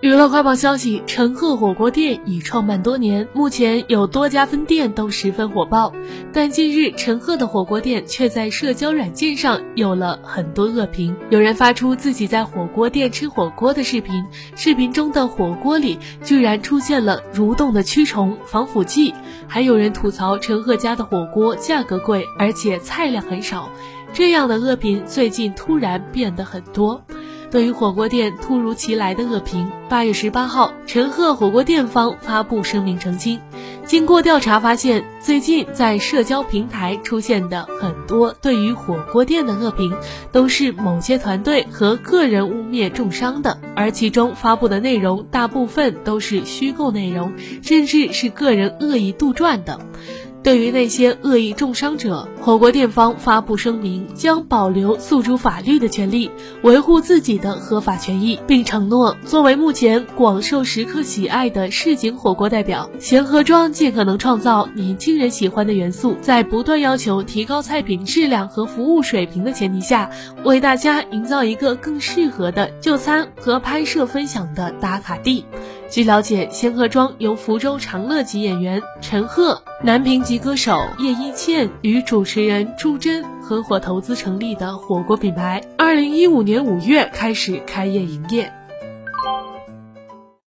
娱乐快报消息：陈赫火锅店已创办多年，目前有多家分店都十分火爆。但近日，陈赫的火锅店却在社交软件上有了很多恶评。有人发出自己在火锅店吃火锅的视频，视频中的火锅里居然出现了蠕动的蛆虫、防腐剂。还有人吐槽陈赫家的火锅价格贵，而且菜量很少。这样的恶评最近突然变得很多。对于火锅店突如其来的恶评，八月十八号，陈赫火锅店方发布声明澄清。经过调查发现，最近在社交平台出现的很多对于火锅店的恶评，都是某些团队和个人污蔑重伤的，而其中发布的内容大部分都是虚构内容，甚至是个人恶意杜撰的。对于那些恶意重伤者，火锅店方发布声明，将保留诉诸法律的权利，维护自己的合法权益，并承诺作为目前广受食客喜爱的市井火锅代表，贤合庄尽可能创造年轻人喜欢的元素，在不断要求提高菜品质量和服务水平的前提下，为大家营造一个更适合的就餐和拍摄分享的打卡地。据了解，仙鹤庄由福州长乐籍演员陈赫、南平籍歌手叶一茜与主持人朱桢合伙投资成立的火锅品牌，二零一五年五月开始开业营业。